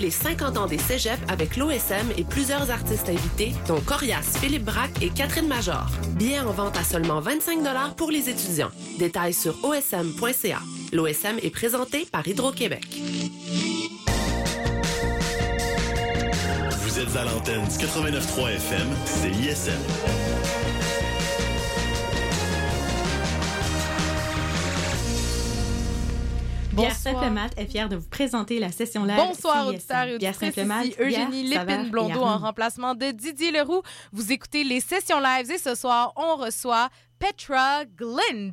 les 50 ans des cégeps avec l'OSM et plusieurs artistes invités, dont Corias, Philippe Braque et Catherine Major. Billets en vente à seulement 25 pour les étudiants. Détails sur osm.ca. L'OSM est présenté par Hydro-Québec. Vous êtes à l'antenne du 89.3 FM, c'est ISM. Pierre Simplemat est fière de vous présenter la session live. Bonsoir auditeurs et auditrices, ici Eugénie Lépine-Blondeau en remplacement de Didier Leroux. Vous écoutez les sessions live et ce soir, on reçoit Petra Glint.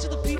To the people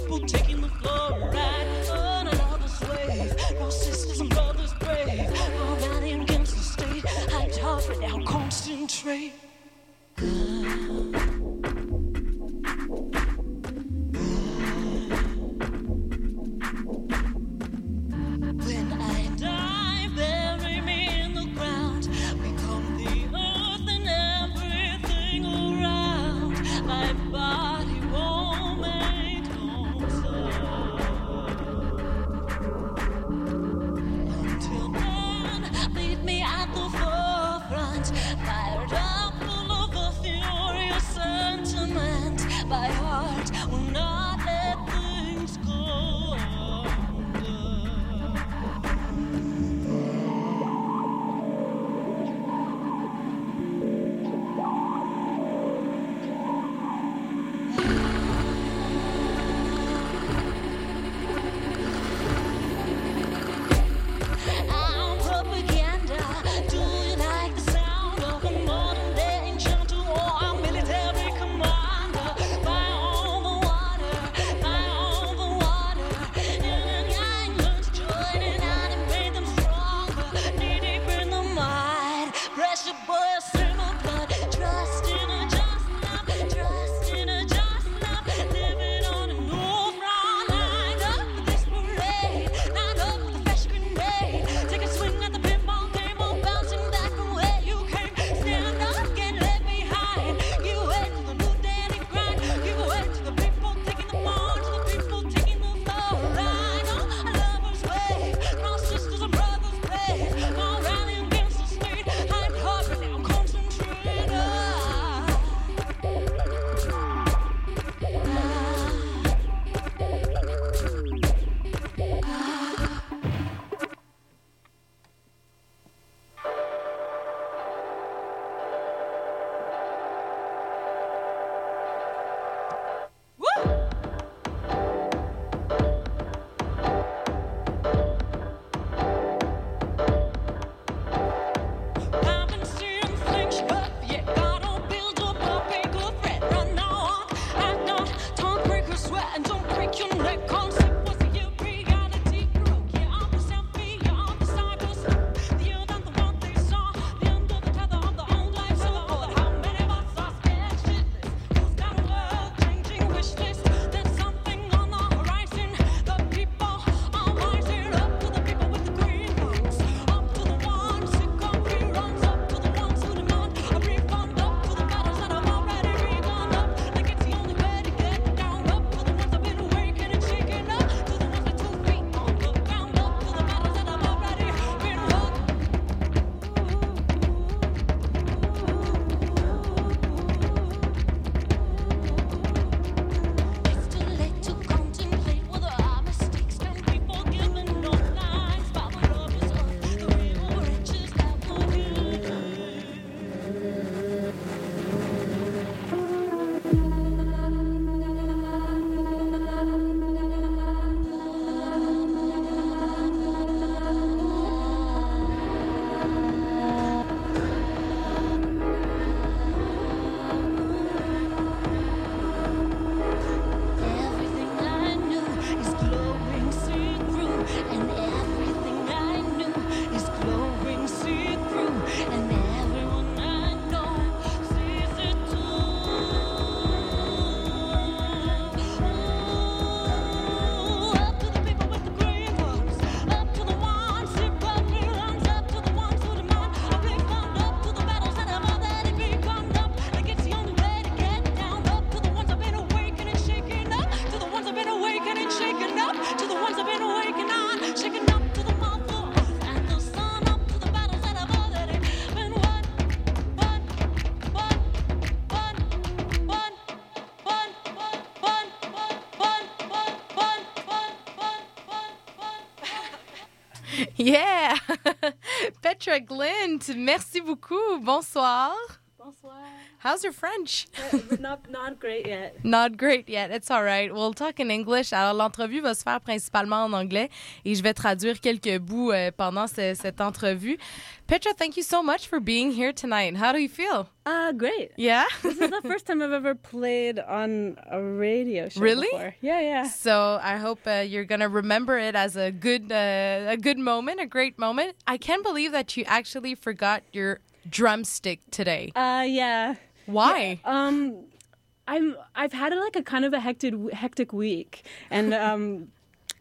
Glint, merci beaucoup. Bonsoir. How's your French? not, not great yet. Not great yet. It's all right. We'll talk in English. Alors, l'entrevue va se faire principalement en anglais et je vais traduire quelques bouts euh, pendant ce- cette entrevue. Petra, thank you so much for being here tonight. How do you feel? Uh, great. Yeah? This is the first time I've ever played on a radio show Really? before. Yeah, yeah. So I hope uh, you're gonna remember it as a good, uh, a good moment, a great moment. I can't believe that you actually forgot your drumstick today. Uh, yeah. Why? Um, I'm I've had like a kind of a hectic hectic week, and um,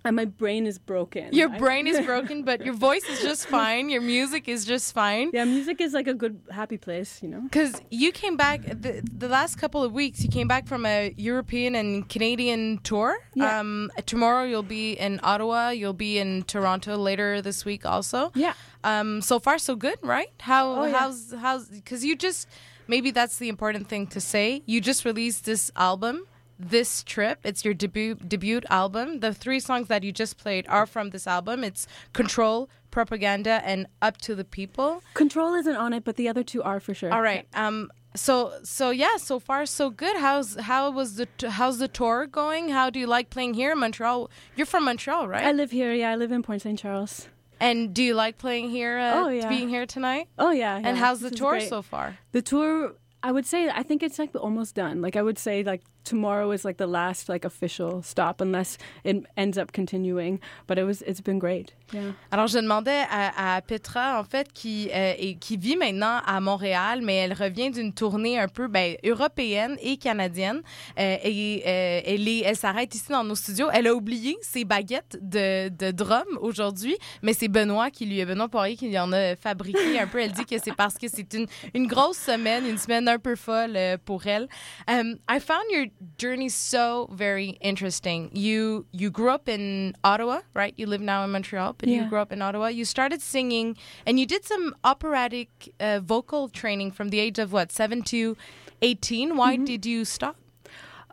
and my brain is broken. Your brain is broken, but your voice is just fine. Your music is just fine. Yeah, music is like a good happy place, you know. Because you came back the, the last couple of weeks, you came back from a European and Canadian tour. Yeah. Um, tomorrow you'll be in Ottawa. You'll be in Toronto later this week also. Yeah. Um, so far so good, right? How Oh, yeah. how's how's because you just maybe that's the important thing to say. You just released this album. This trip, it's your debut debut album. The three songs that you just played are from this album. It's Control, Propaganda, and Up to the People. Control isn't on it, but the other two are for sure. All right. Um. So so yeah. So far so good. How's how was the t- how's the tour going? How do you like playing here in Montreal? You're from Montreal, right? I live here. Yeah, I live in Point St. Charles. And do you like playing here? Uh, Oh, yeah. Being here tonight. Oh yeah. And how's the this tour so far? The tour, I would say, I think it's like almost done. Like I would say, like tomorrow is like the last like official stop, unless it ends up continuing. But it was, it's been great. Yeah. Alors, je demandais à, à Petra, en fait, qui, euh, et- qui vit maintenant à Montréal, mais elle revient d'une tournée un peu ben, européenne et canadienne. Euh, et euh, elle, est- elle s'arrête ici dans nos studios. Elle a oublié ses baguettes de, de drum aujourd'hui, mais c'est Benoît qui lui, Benoît Poirier qui lui en a fabriqué un peu. Elle dit que c'est parce que c'est une, une grosse semaine, une semaine un peu folle euh, pour elle. Um, I found your journey so very interesting. You you grew up in Ottawa, right? You live now in Montreal, but you grew up in Ottawa. You started singing, and you did some operatic uh, vocal training from the age of what seven to eighteen. Why did you stop?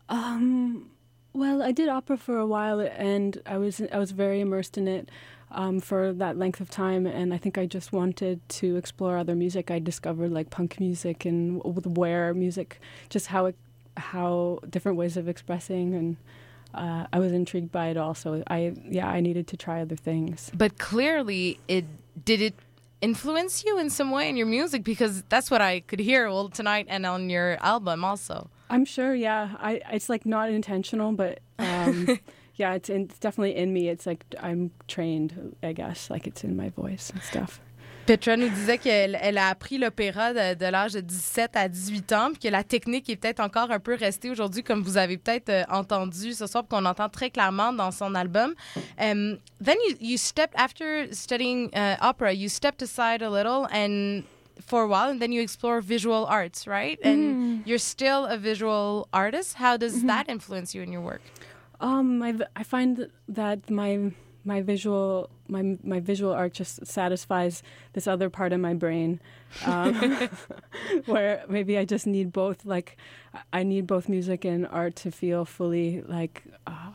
Um, well, I did opera for a while, and I was I was very immersed in it um, for that length of time. And I think I just wanted to explore other music. I discovered like punk music and with where music, just how it, how different ways of expressing, and uh, I was intrigued by it all. So I yeah, I needed to try other things. But clearly, it did it influence you in some way in your music because that's what I could hear well tonight and on your album also. I'm sure, yeah. I it's like not intentional, but um, yeah, it's in, it's definitely in me. It's like I'm trained, I guess. Like it's in my voice and stuff. Petra nous disait qu'elle elle a appris l'opéra de, de l'âge de 17 à 18 ans, puis que la technique est peut-être encore un peu restée aujourd'hui, comme vous avez peut-être euh, entendu ce soir, qu'on entend très clairement dans son album. Um, then you, you stepped, after studying uh, opera, you stepped aside a little and for a while, and then you explore visual arts, right? And you're still a visual artist. How does that influence you in your work? Um, I I find that my my visual my my visual art just satisfies this other part of my brain, um, where maybe I just need both. Like I need both music and art to feel fully like. Uh,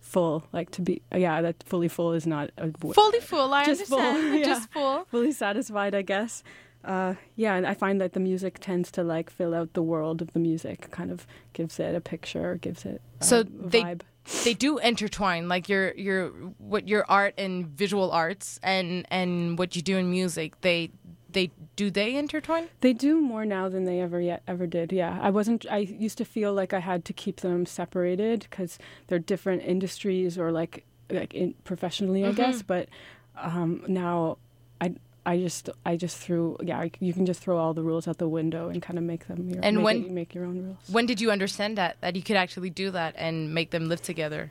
Full, like to be, yeah, that fully full is not a w- Fully full, I Just full, understand. yeah. Just full. fully satisfied, I guess. Uh, yeah, and I find that the music tends to like fill out the world of the music, kind of gives it a picture, gives it a So they- vibe. They do intertwine like your your what your art and visual arts and and what you do in music they they do they intertwine They do more now than they ever yet ever did. Yeah, I wasn't. I used to feel like I had to keep them separated because they're different industries or like like in, professionally, I guess. But um, now, I I just I just threw yeah. I, you can just throw all the rules out the window and kind of make them your And make, when- it- make your own rules. when did you understand that that you could actually do that and make them live together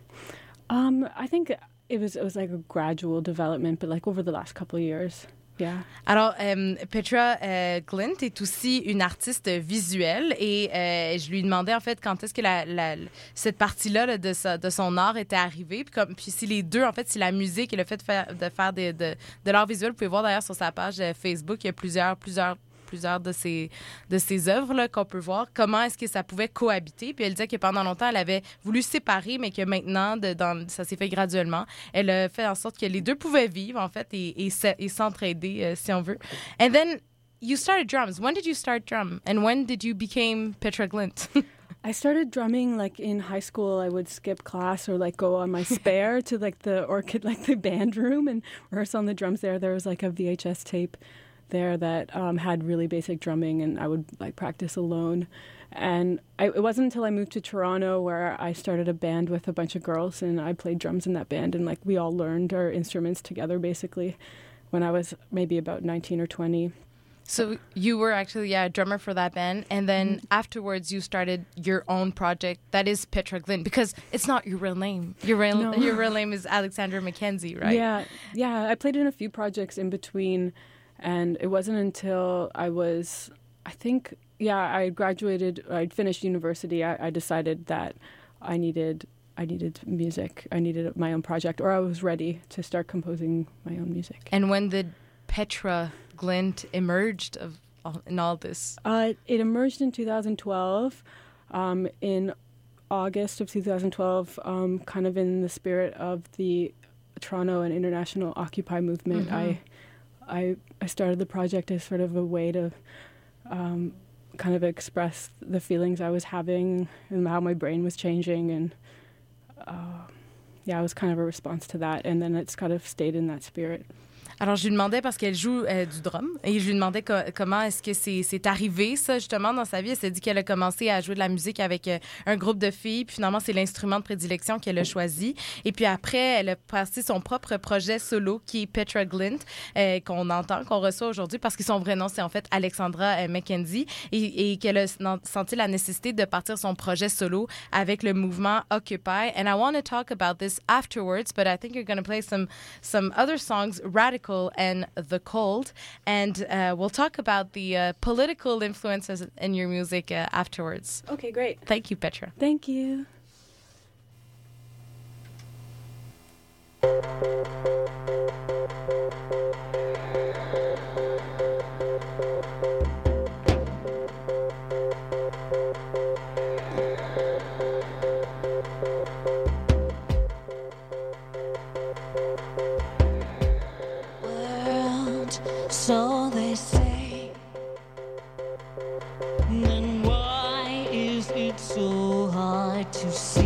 Um, I think it was it was like a gradual development, but like over the last couple of years. Alors, euh, Petra euh, Glint est aussi une artiste visuelle et euh, je lui demandais en fait quand est-ce que cette partie-là là, de, son art était arrivée. Puis, comme, puis si les deux, en fait, si la musique et le fait de faire, de, de l'art visuel, vous pouvez voir d'ailleurs sur sa page euh, Facebook, il y a plusieurs, plusieurs plusieurs de ses, de ses œuvres qu'on peut voir. Comment est-ce que ça pouvait cohabiter? Puis elle disait que pendant longtemps, elle avait voulu séparer, mais que maintenant, de, dans, ça s'est fait graduellement. Elle a fait en sorte que les deux pouvaient vivre, en fait, et, et, et s'entraider, euh, si on veut. And then you started drums. When did you start drum? And when did you become Petra Glint? I started drumming like in high school. I would skip class or like go on my spare to like the orchid, like the band room and rehearse on the drums there. There was like a VHS tape there that um, had really basic drumming, and I would like practice alone. And I, it wasn't until I moved to Toronto where I started a band with a bunch of girls, and I played drums in that band, and like we all learned our instruments together basically. When I was maybe about 19 or 20. So you were actually yeah a drummer for that band, and then afterwards you started your own project that is Petra Glynt because it's not your real name. Your real No. your real name is Alexandra Mackenzie, right? Yeah, yeah. I played in a few projects in between, and it wasn't until I was, I think, yeah, I graduated, I'd finished university. I, I decided that I needed, I needed music. I needed my own project, or I was ready to start composing my own music. And when the Petra Glynt emerged of all- in all this? Uh, it emerged in 2012. Um, in August of 2012, um, kind of in the spirit of the Toronto and international Occupy movement, I, I, I started the project as sort of a way to um, kind of express the feelings I was having and how my brain was changing, and uh, yeah, it was kind of a response to that. And then it's kind of stayed in that spirit. Alors, je lui demandais, parce qu'elle joue euh, du drum, et je lui demandais co- comment est-ce que c'est arrivé, ça, justement, dans sa vie. Elle s'est dit qu'elle a commencé à jouer de la musique avec euh, un groupe de filles, puis finalement, c'est l'instrument de prédilection qu'elle a choisi. Et puis après, elle a passé son propre projet solo, qui est Petra Glint, euh, qu'on entend, qu'on reçoit aujourd'hui, parce que son vrai nom, c'est en fait Alexandra Mackenzie, et, et qu'elle a sen- senti la nécessité de partir son projet solo avec le mouvement Occupy. And I want to talk about this afterwards, but I think you're going to play some some other songs, Radical and The Cold, and uh, we'll talk about the uh, political influences in your music uh, afterwards. Okay, great. Thank you, Petra. Thank you. To see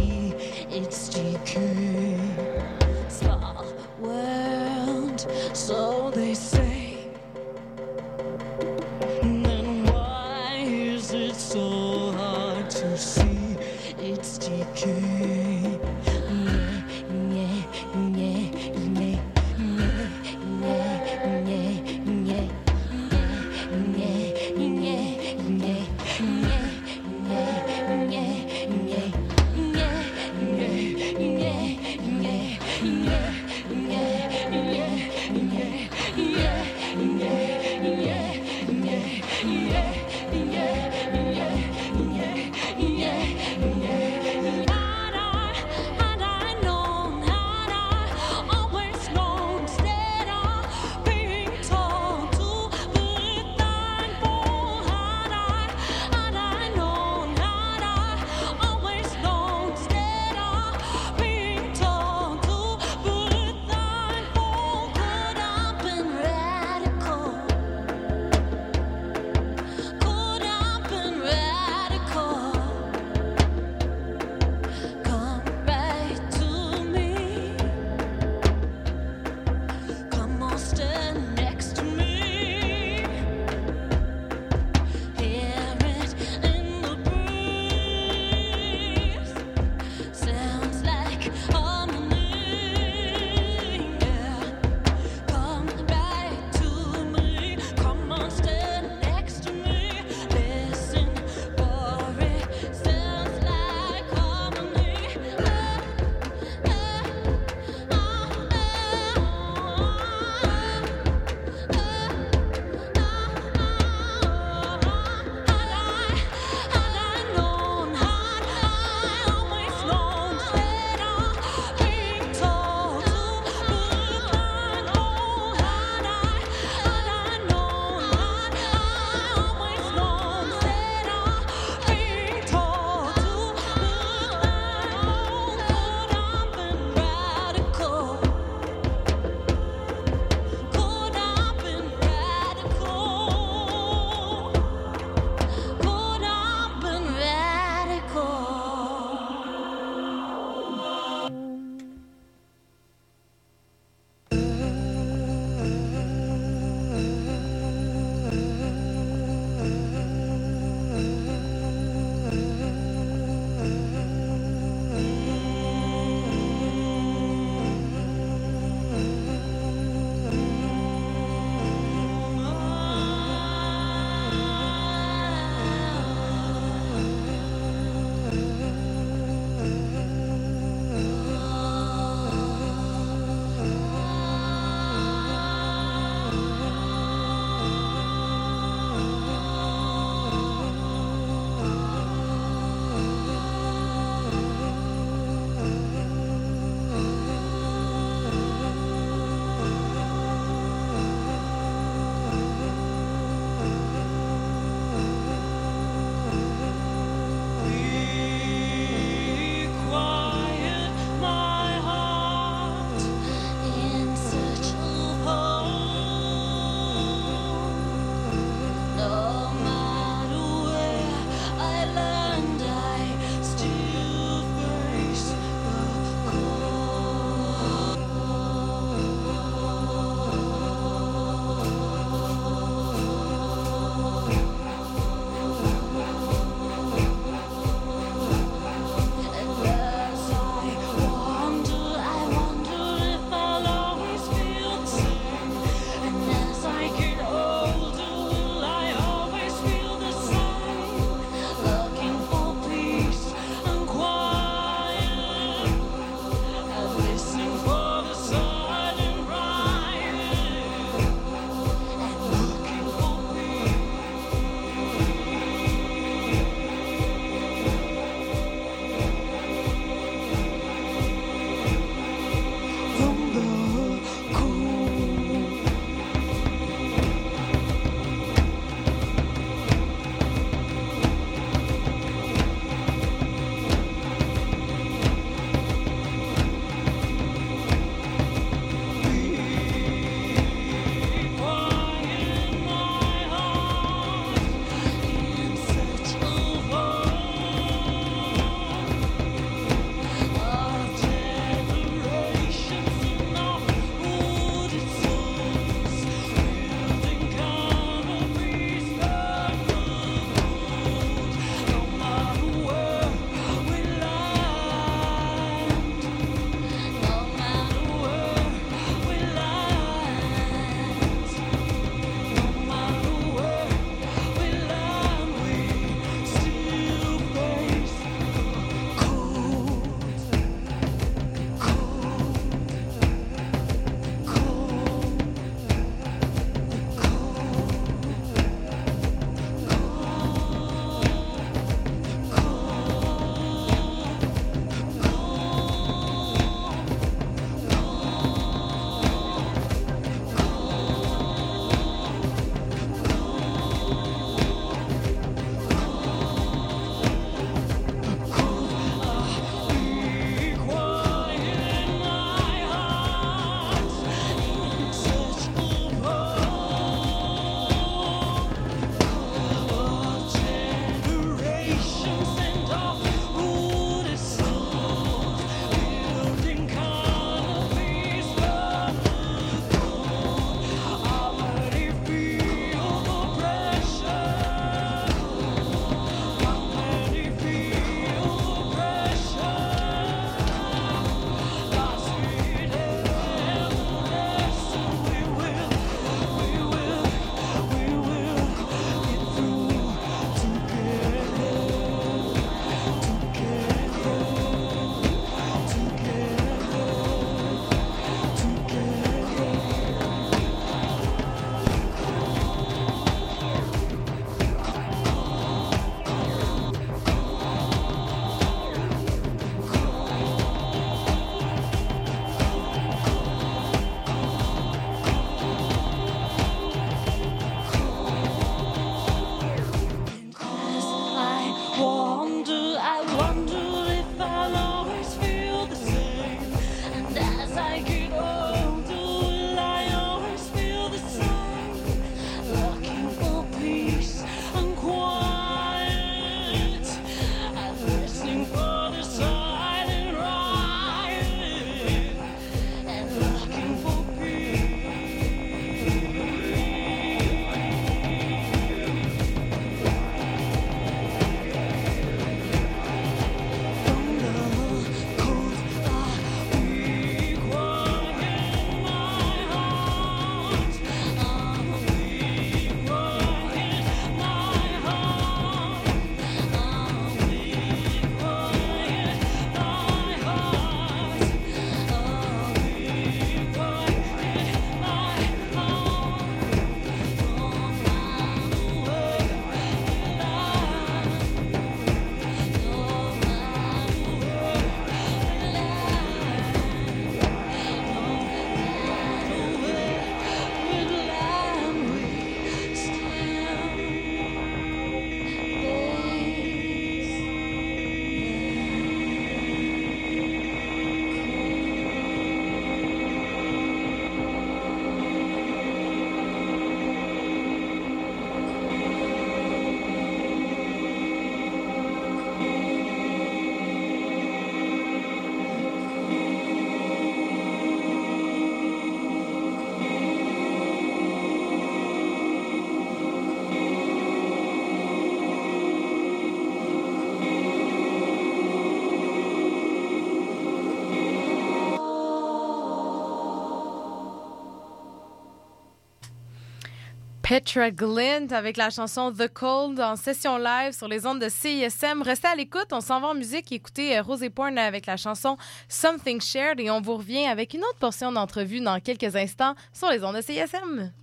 Petra Glint avec la chanson The Cold en session live sur les ondes de CISM. Restez à l'écoute, on s'en va en musique. Écoutez euh, Rosé Porn avec la chanson Something Shared et on vous revient avec une autre portion d'entrevue dans quelques instants sur les ondes de CISM.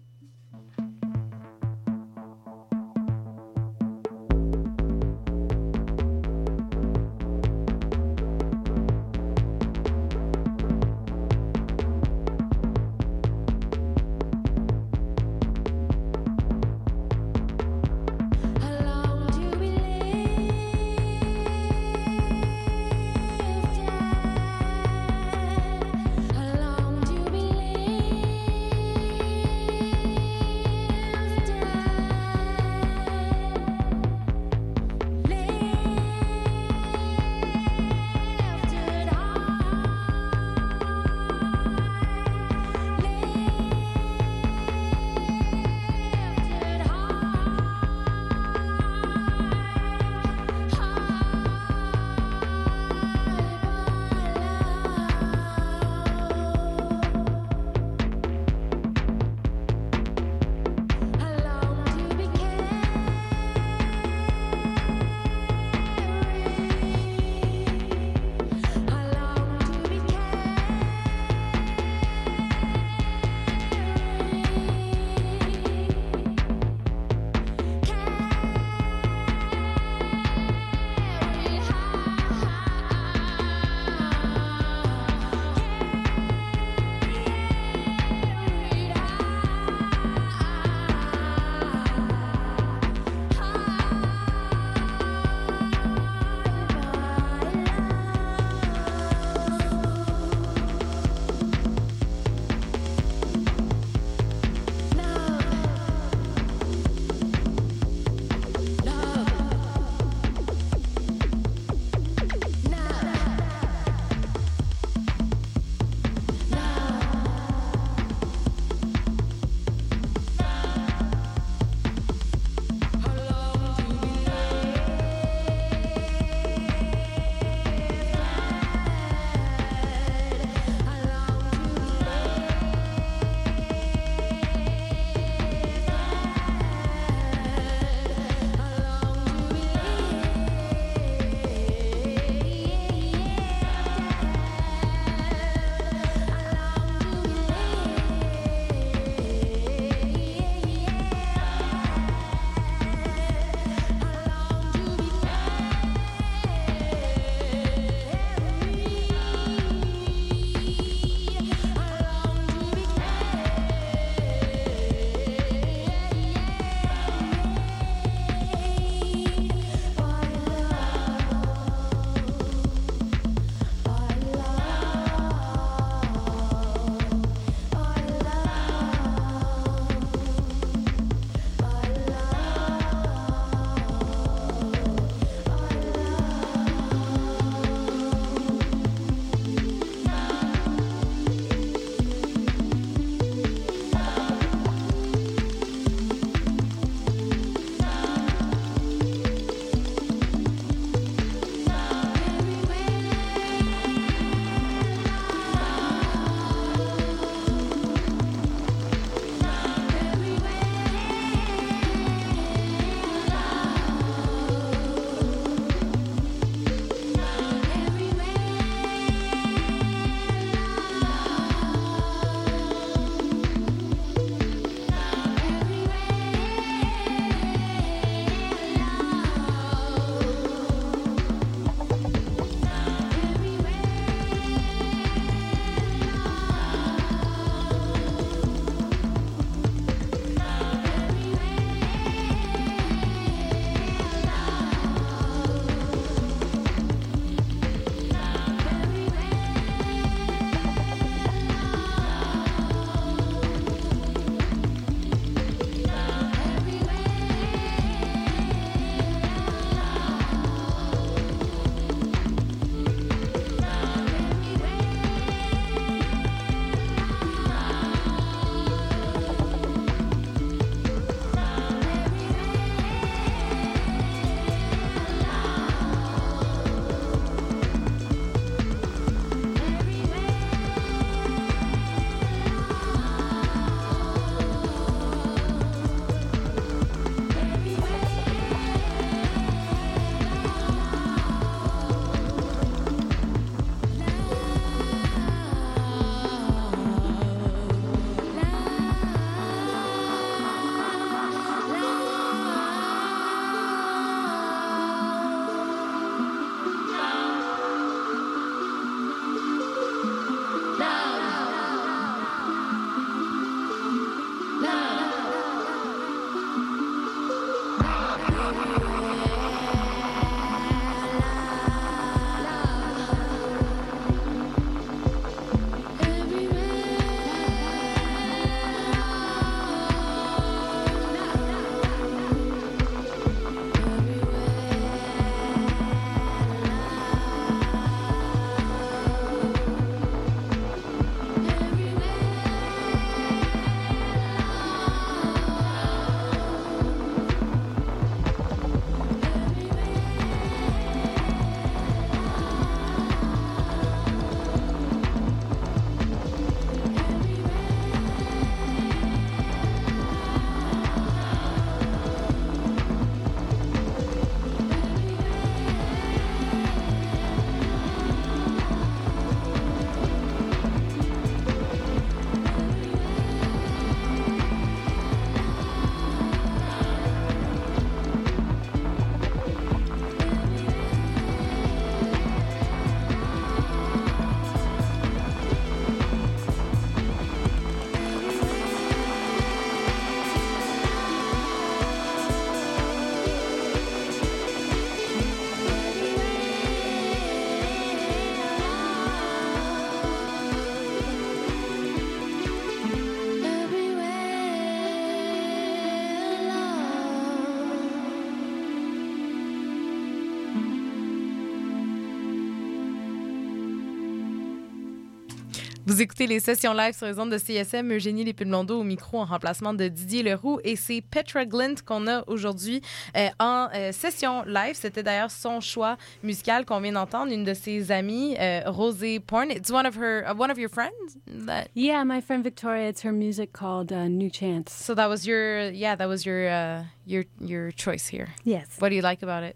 Vous écoutez les sessions live sur les ondes de CSM, Eugénie Lépine-Blondeau au micro en remplacement de Didier Leroux. Et c'est Petra Glint qu'on a aujourd'hui euh, en euh, session live. C'était d'ailleurs son choix musical qu'on vient d'entendre. Une de ses amies, euh, Rosé Porn. It's one of her, uh, one of your friends? That, Yeah, my friend Victoria. It's her music called uh, New Chance. so that was your, yeah, that was your, uh, your, your choice here. Yes. What do you like about it?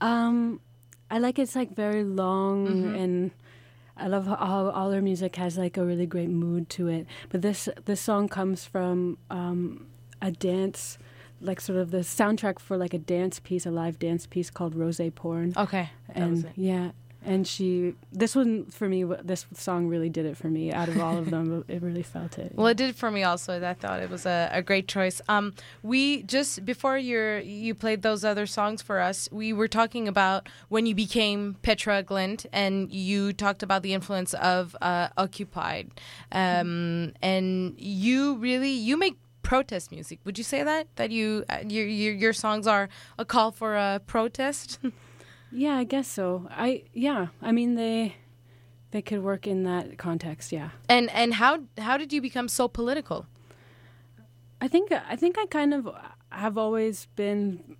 Um, I like it's like very long Mm-hmm. and I love how all, her music has like a really great mood to it. But this this song comes from um, a dance, like sort of the soundtrack for like a dance piece, a live dance piece called Rose Porn. Okay. And yeah, and she this one for me. This song really did it for me. Out of all of them, it really felt it. Well, it did for me also. I thought it was a, a great choice. Um, we just before your you played those other songs for us, we were talking about when you became Petra Glynt, and you talked about the influence of uh, Occupied, um, and you really you make protest music. Would you say that that you uh, your your, your songs are a call for a protest? Yeah, I guess so. I yeah. I mean they they could work in that context. Yeah. and and how how did you become so political? I think I think I kind of have always been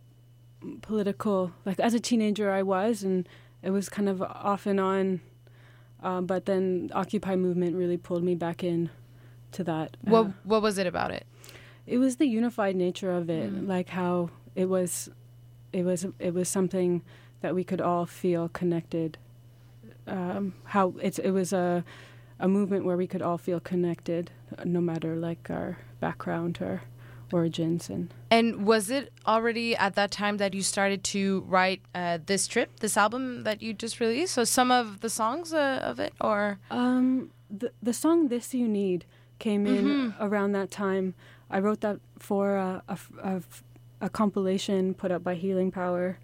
political. Like as a teenager, I was, and it was kind of off and on. Um, but then Occupy movement really pulled me back in to that. What Uh, what was it about it? it was the unified nature of it, like how it was, it was it was something that we could all feel connected. Um, how it's it was a a movement where we could all feel connected, no matter like our background or origins and. And was it already at that time that you started to write uh, this trip, this album that you just released? So some of the songs uh, of it, or Um, the the song "This You Need" came in around that time. I wrote that for a a compilation put up by Healing Power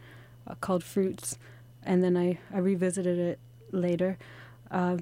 uh, called "Fruits," and then I I revisited it later. Uh,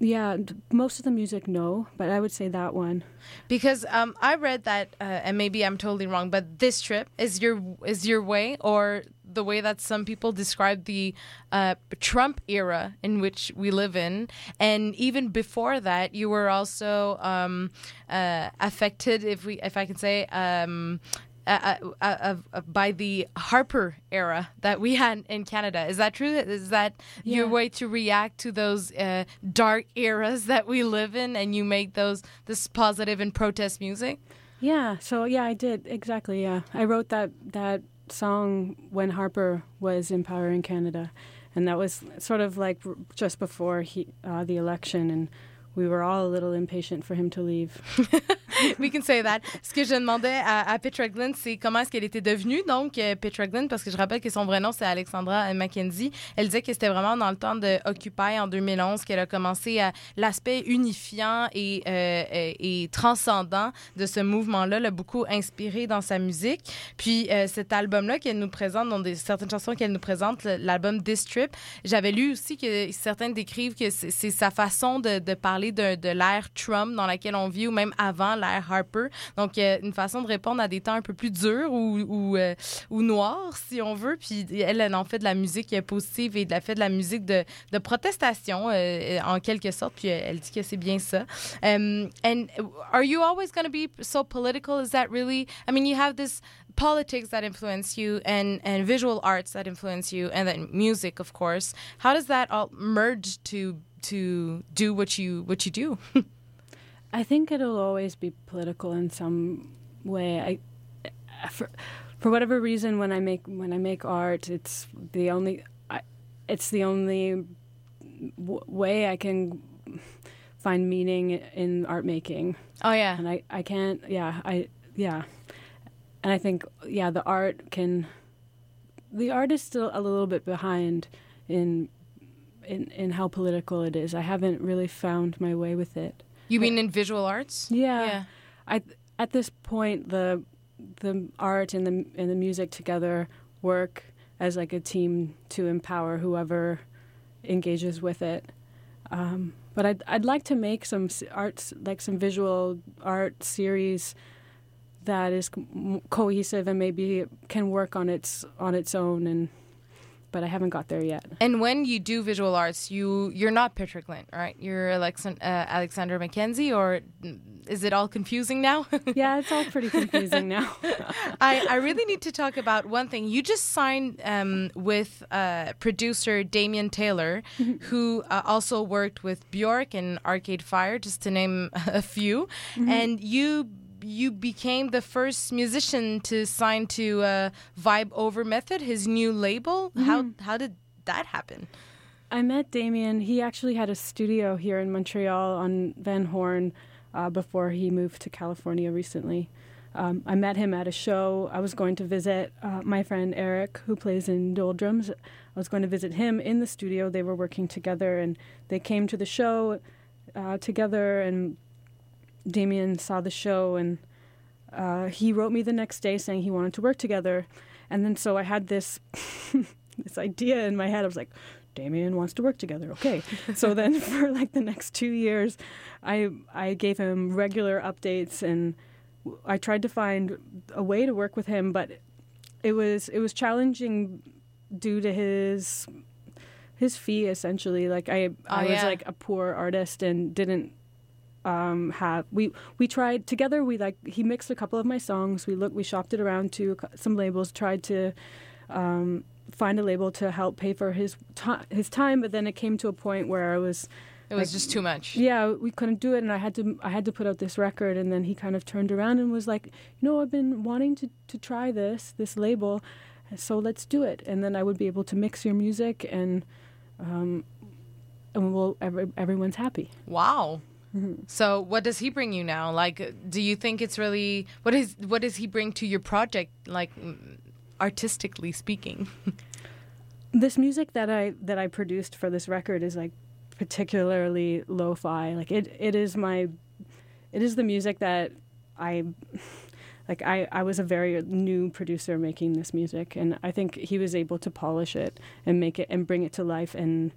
yeah, most of the music no, but I would say that one. because um, I read that, uh, and maybe I'm totally wrong, but this trip is your is your way, or the way that some people describe the uh, Trump era in which we live in, and even before that, you were also um, uh, affected, if we if I can say. Um, uh, uh, uh, uh, by the Harper era that we had in Canada. Is that true? Is that your way to react to those uh, dark eras that we live in, and you make those this positive and protest music? Yeah, so yeah, I did exactly. Yeah, I wrote that that song when Harper was in power in Canada, and that was sort of like just before he uh, the election, and we were all a little impatient for him to leave. We can say that. Ce que je demandais à, à Petra c'est comment est-ce qu'elle était devenue, donc, euh, Petra Glynn, parce que je rappelle que son vrai nom, c'est Alexandra Mackenzie. Elle disait que c'était vraiment dans le temps de Occupy en 2011 qu'elle a commencé à l'aspect unifiant et, euh, euh, et transcendant de ce mouvement-là, l'a beaucoup inspiré dans sa musique. Puis euh, cet album-là qu'elle nous présente, dans certaines chansons qu'elle nous présente, l'album This Trip, j'avais lu aussi que certains décrivent que c'est sa façon de, de parler de, de l'ère Trump dans laquelle on vit ou même avant Harper. Donc, euh, une façon de répondre à des temps un peu plus durs ou, ou, euh, ou noirs, si on veut. Puis elle, elle en fait de la musique positive et elle fait de la musique de, de protestation, euh, en quelque sorte. Puis elle dit que c'est bien ça. Um, and are you always going to be so political? Is that really? I mean, you have this politics that influence you and and visual arts that influence you and then music of course how does that all merge to to do what you what you do? I think it'll always be political in some way. I, for, for whatever reason, when I make when I make art, it's the only, I, it's the only w- way I can find meaning in art making. oh yeah and I, I can't yeah i yeah and i think yeah the art can the art is still a little bit behind in in in how political it is i haven't really found my way with it you mean in visual arts? Yeah, yeah. I at this point the the art and the and the music together work as like a team to empower whoever engages with it. Um, but I'd, I'd like to make some arts like some visual art series that is co- cohesive and maybe can work on its on its own and but I haven't got there yet. And when you do visual arts, you you're not Petra Glynt, right? You're Alexan- uh, Alexander Mackenzie, or is it all confusing now? Yeah, it's all pretty confusing now. I, I really need to talk about one thing. You just signed um, with uh, producer Damian Taylor, who uh, also worked with Björk and Arcade Fire, just to name a few. And you you became the first musician to sign to uh, Vibe Over Method, his new label. How how did that happen? I met Damian. He actually had a studio here in Montreal on Van Horne uh, before he moved to California recently. Um, I met him at a show. I was going to visit uh, my friend Eric, who plays in Doldrums. I was going to visit him in the studio. They were working together, and they came to the show uh, together. And Damian saw the show, and uh, he wrote me the next day saying he wanted to work together. And then so I had this this idea in my head. I was like, Damian wants to work together. Okay. so then for like the next two years, I I gave him regular updates and I tried to find a way to work with him, but it was it was challenging due to his his fee essentially. Like I I Oh, was yeah. like a poor artist and didn't um have we we tried together we like he mixed a couple of my songs we looked we shopped it around to some labels tried to um find a label to help pay for his ti his time but then it came to a point where I was It was Like- just too much. yeah we couldn't do it and I had to I had to put out this record and then he kind of turned around and was like you know I've been wanting to to try this this label so let's do it and then I would be able to mix your music and um and we'll every, everyone's happy Wow. Mm-hmm. So what does he bring you now? Like, do you think it's really what is what does he bring to your project? Like, artistically speaking. this music that I that I produced for this record is like particularly lo-fi. Like it it is my it is the music that I like I, I was a very new producer making this music and I think he was able to polish it and make it and bring it to life and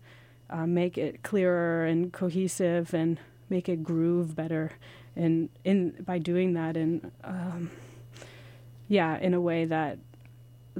uh, make it clearer and cohesive and make it groove better. And in by doing that and um, yeah in a way that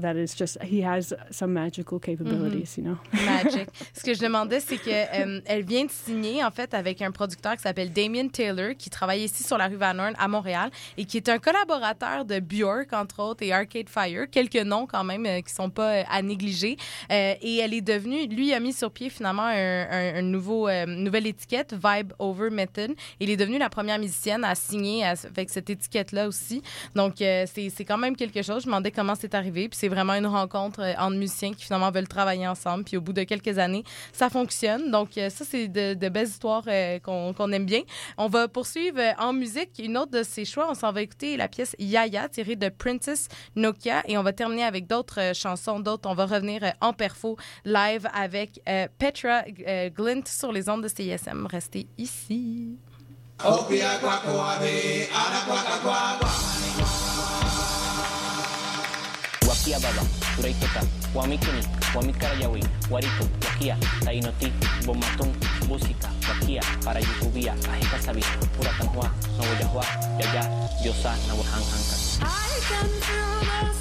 that is just he has some magical capabilities you know? Magic. Ce que je demandais, c'est que euh, elle vient de signer en fait avec un producteur qui s'appelle Damien Taylor, qui travaille ici sur la rue Van Horn à Montréal et qui est un collaborateur de Björk entre autres et Arcade Fire, quelques noms quand même euh, qui sont pas euh, à négliger. Euh, et elle est devenue, lui a mis sur pied finalement un, un- un nouveau euh, nouvelle étiquette Vibe Over Method. Il est devenu la première musicienne à signer avec cette étiquette là aussi. Donc c'est c'est quand même quelque chose. Je me demandais comment c'est arrivé. Puis c'est vraiment une rencontre euh, entre musiciens qui finalement veulent travailler ensemble. Puis au bout de quelques années, ça fonctionne. Donc euh, ça, c'est de, belles histoires euh, qu'on aime bien. On va poursuivre euh, en musique. Une autre de ses choix, on s'en va écouter la pièce Yaya, tirée de Princess Nokia. Et on va terminer avec d'autres euh, chansons. D'autres, on va revenir euh, en perfo live avec euh, Petra euh, Glint sur les ondes de CISM. Restez ici. Wamikini, Wamikarayawi, Wariko, Wakia, Tainoti, Bomatong, Música, Wakia, para Yukubia, Ahika Sabi, Uratanhua, Nawayahua, Yaya, Diosa, Nawahang Hangka. I can feel the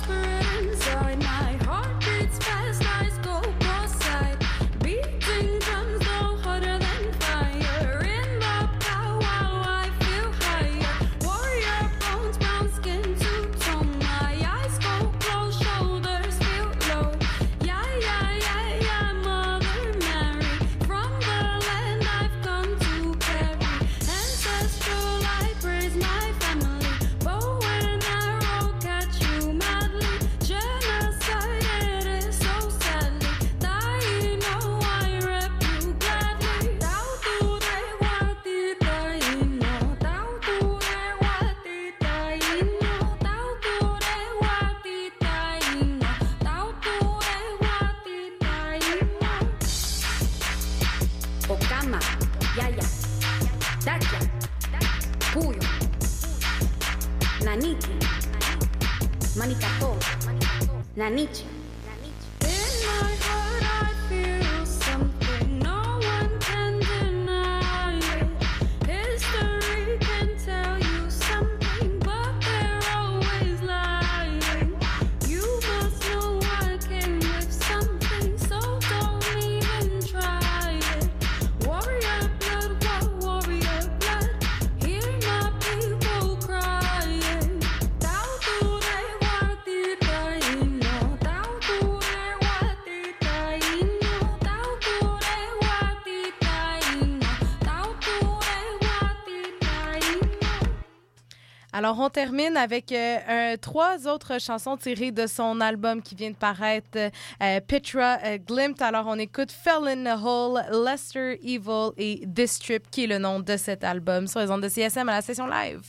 Nietzsche. Alors, on termine avec euh, trois autres chansons tirées de son album qui vient de paraître, euh, Petra euh, Alors, on écoute Fell in the Hole, Lester Evil et Distrip, qui est le nom de cet album, sur les ondes de CSM à la session live.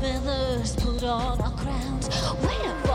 feathers put on our crowns. Wait a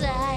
size.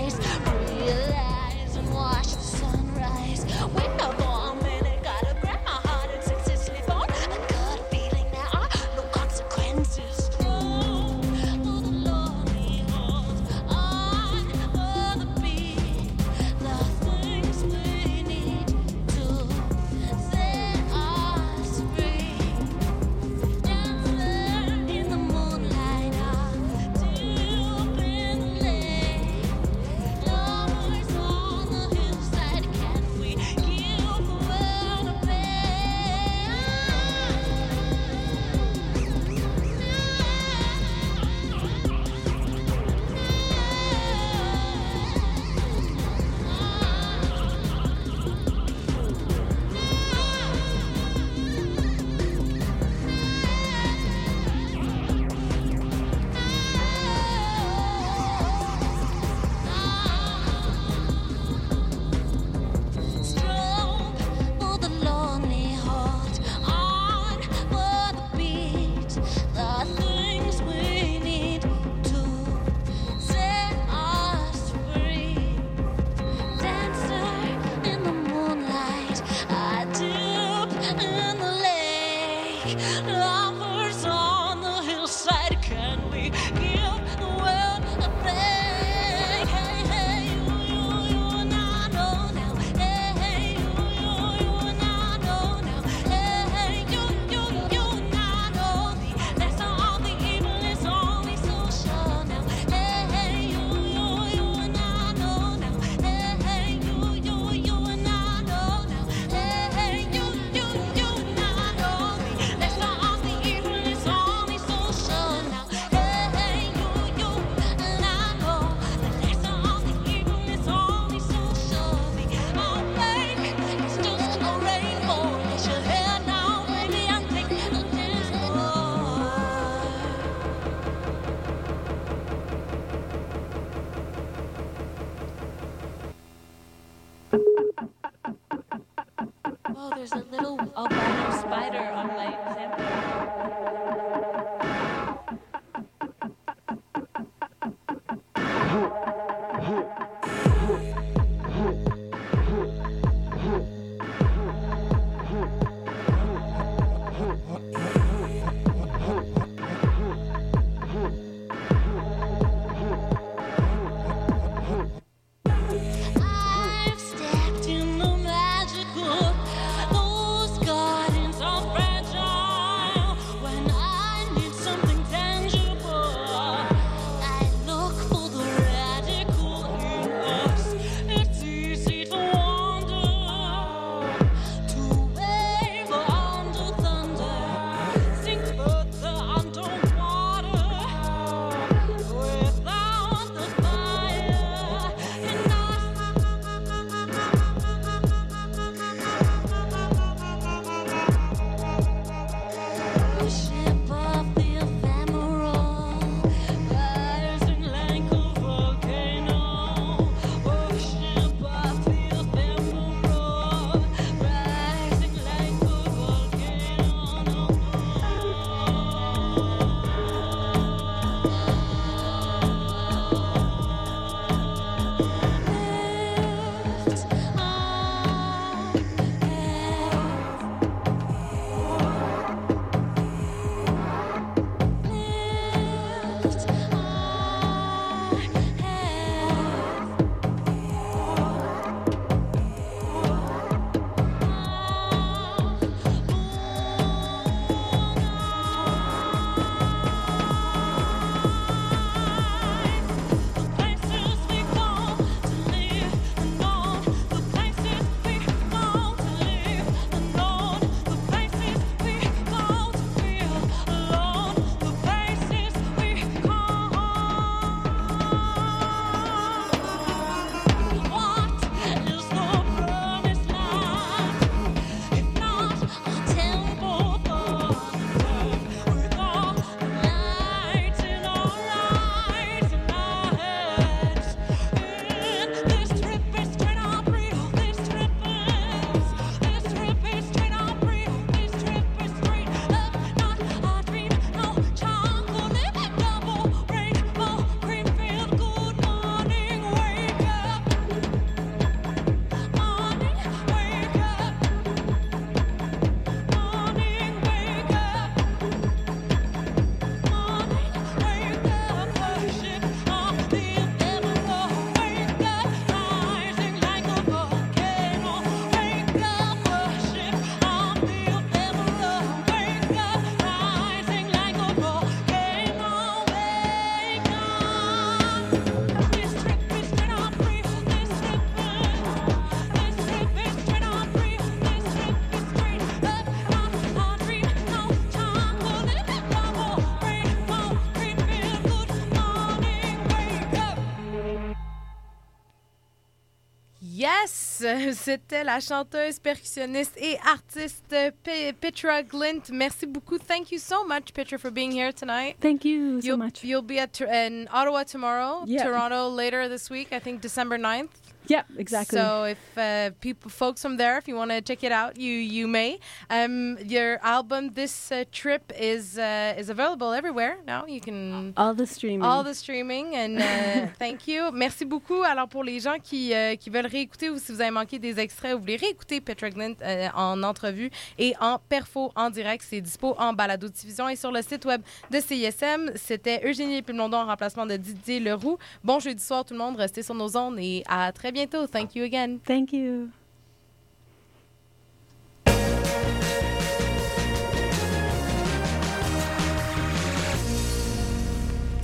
Albino spider on my Euh, c'était la chanteuse, percussionniste et artiste Pe- Petra Glynt. Merci beaucoup. Thank you so much, Petra, for being here tonight. Thank you so You'll, much. you'll be at in Ottawa tomorrow, Yeah. Toronto later this week, I think December 9th. Yeah, exactly. So if uh, people, folks from there, if you want to check it out, you you may. Um, your album, this uh, trip, is uh, is available everywhere now. You can all the streaming. all the streaming and uh, thank you. Merci beaucoup. Alors pour les gens qui, euh, qui veulent réécouter ou si vous avez manqué des extraits ou vous voulez réécouter Petra Glint euh, en entrevue et en perfo en direct, c'est dispo en balado diffusion et sur le site web de CISM. C'était Eugénie Pimlondon en remplacement de Didier Leroux. Bon jeudi soir tout le monde, restez sur nos ondes et à très bientôt. Thank you again. Thank you.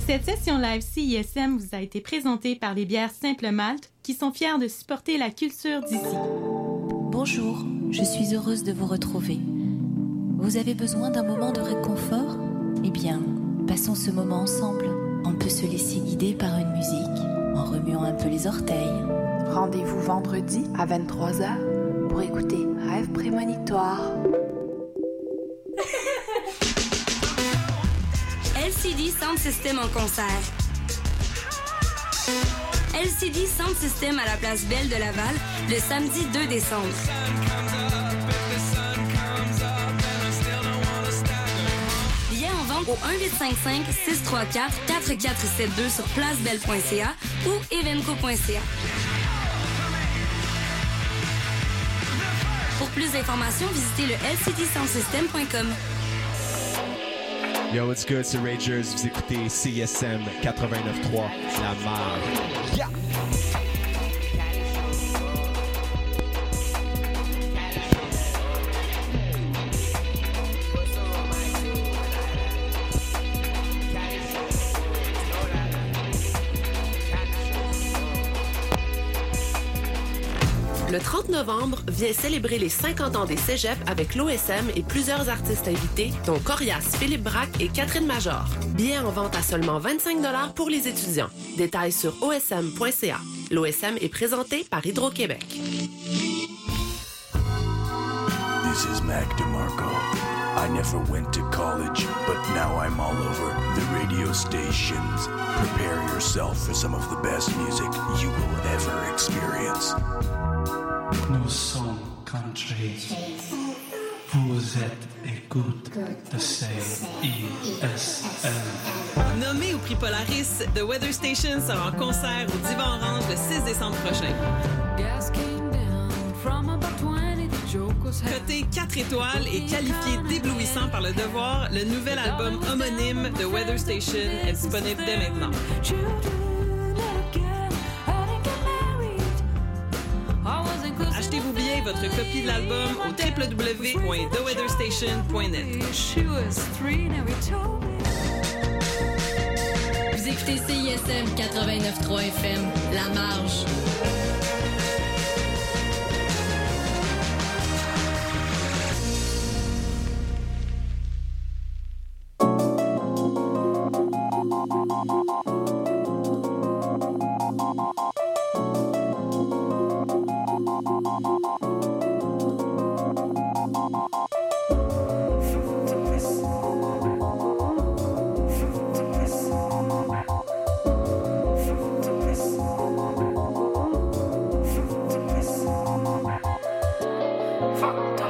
Cette session live CISM vous a été présentée par les bières Simple Malte qui sont fiers de supporter la culture d'ici. Bonjour, je suis heureuse de vous retrouver. Vous avez besoin d'un moment de réconfort? Eh bien, passons ce moment ensemble. On peut se laisser guider par une musique en remuant un peu les orteils. Rendez-vous vendredi à 23h pour écouter Rêve prémonitoire. LCD Sound System en concert. LCD Sound System à la place Belle de Laval le samedi 2 décembre. Billets en vente au 1855 634 4472 sur placebelle.ca ou evenco.ca. Pour plus d'informations, visitez le lcdsoundsystem.com. Yo, what's good, c'est Ragers. Vous écoutez CSM 89.3, La Marge. Le 30 novembre vient célébrer les 50 ans des cégeps avec l'OSM et plusieurs artistes invités, dont Corias, Philippe Braque et Catherine Major. Billets en vente à seulement 25 pour les étudiants. Détails sur osm.ca. L'OSM est présenté par Hydro-Québec. This is Mac. I never went to college, but now I'm all over the radio stations. Prepare yourself for some of the best music you will ever experience. Nous sommes country. Vous êtes écoute de CISM. Nommé au prix Polaris, The Weather Station sera en concert au Divan Orange le 6 décembre prochain. Coté 4 étoiles et qualifié d'éblouissant par le devoir, le nouvel album homonyme The Weather Station est disponible dès maintenant. Votre copie de l'album au www.theweatherstation.net. Vous écoutez CISM 89.3 FM, La Marge.